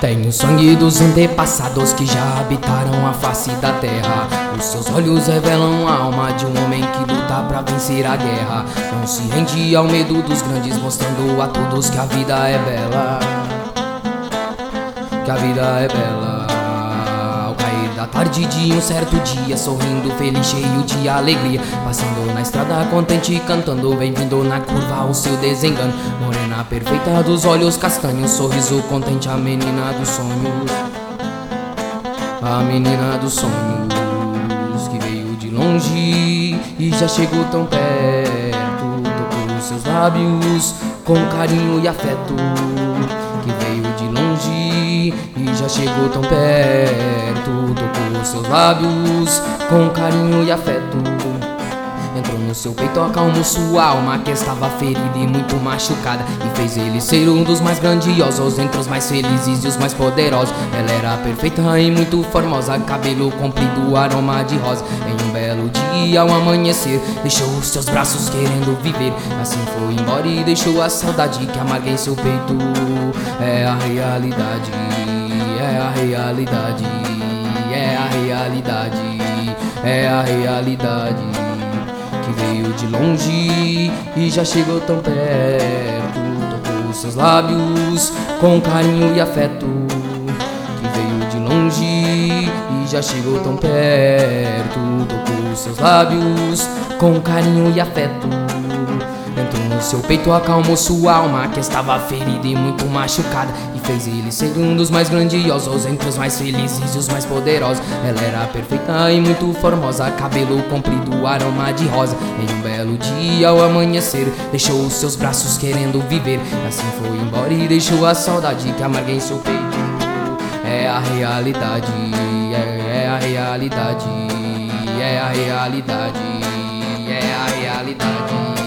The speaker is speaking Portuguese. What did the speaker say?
Tem o sangue dos antepassados que já habitaram a face da terra. Os seus olhos revelam a alma de um homem que luta para vencer a guerra. Não se rende ao medo dos grandes, mostrando a todos que a vida é bela. Que a vida é bela. Da tarde de um certo dia, sorrindo, feliz, cheio de alegria. Passando na estrada contente, cantando, bem-vindo na curva o seu desengano. Morena perfeita dos olhos castanhos, sorriso contente, a menina dos sonhos. A menina dos sonhos que veio de longe e já chegou tão perto. Seus lábios com carinho e afeto. Que veio de longe e já chegou tão perto. Tocou seus lábios com carinho e afeto. No seu peito, acalmou sua alma que estava ferida e muito machucada E fez ele ser um dos mais grandiosos, entre os mais felizes e os mais poderosos. Ela era perfeita e muito formosa, cabelo comprido, aroma de rosa. Em um belo dia, ao amanhecer, deixou os seus braços querendo viver. Assim foi embora e deixou a saudade que amarga em seu peito. É a realidade, é a realidade, é a realidade, é a realidade veio de longe e já chegou tão perto. Tocou seus lábios com carinho e afeto. Que veio de longe e já chegou tão perto. Tocou seus lábios com carinho e afeto. Entrou no seu peito, acalmou sua alma que estava ferida e muito machucada. E fez ele ser um dos mais grandiosos, entre os mais felizes e os mais poderosos. Ela era perfeita e muito formosa, cabelo comprido, aroma de rosa. Em um belo dia ao amanhecer, deixou os seus braços querendo viver. Assim foi embora e deixou a saudade que amarga em seu peito. É a realidade, é, é a realidade, é a realidade, é a realidade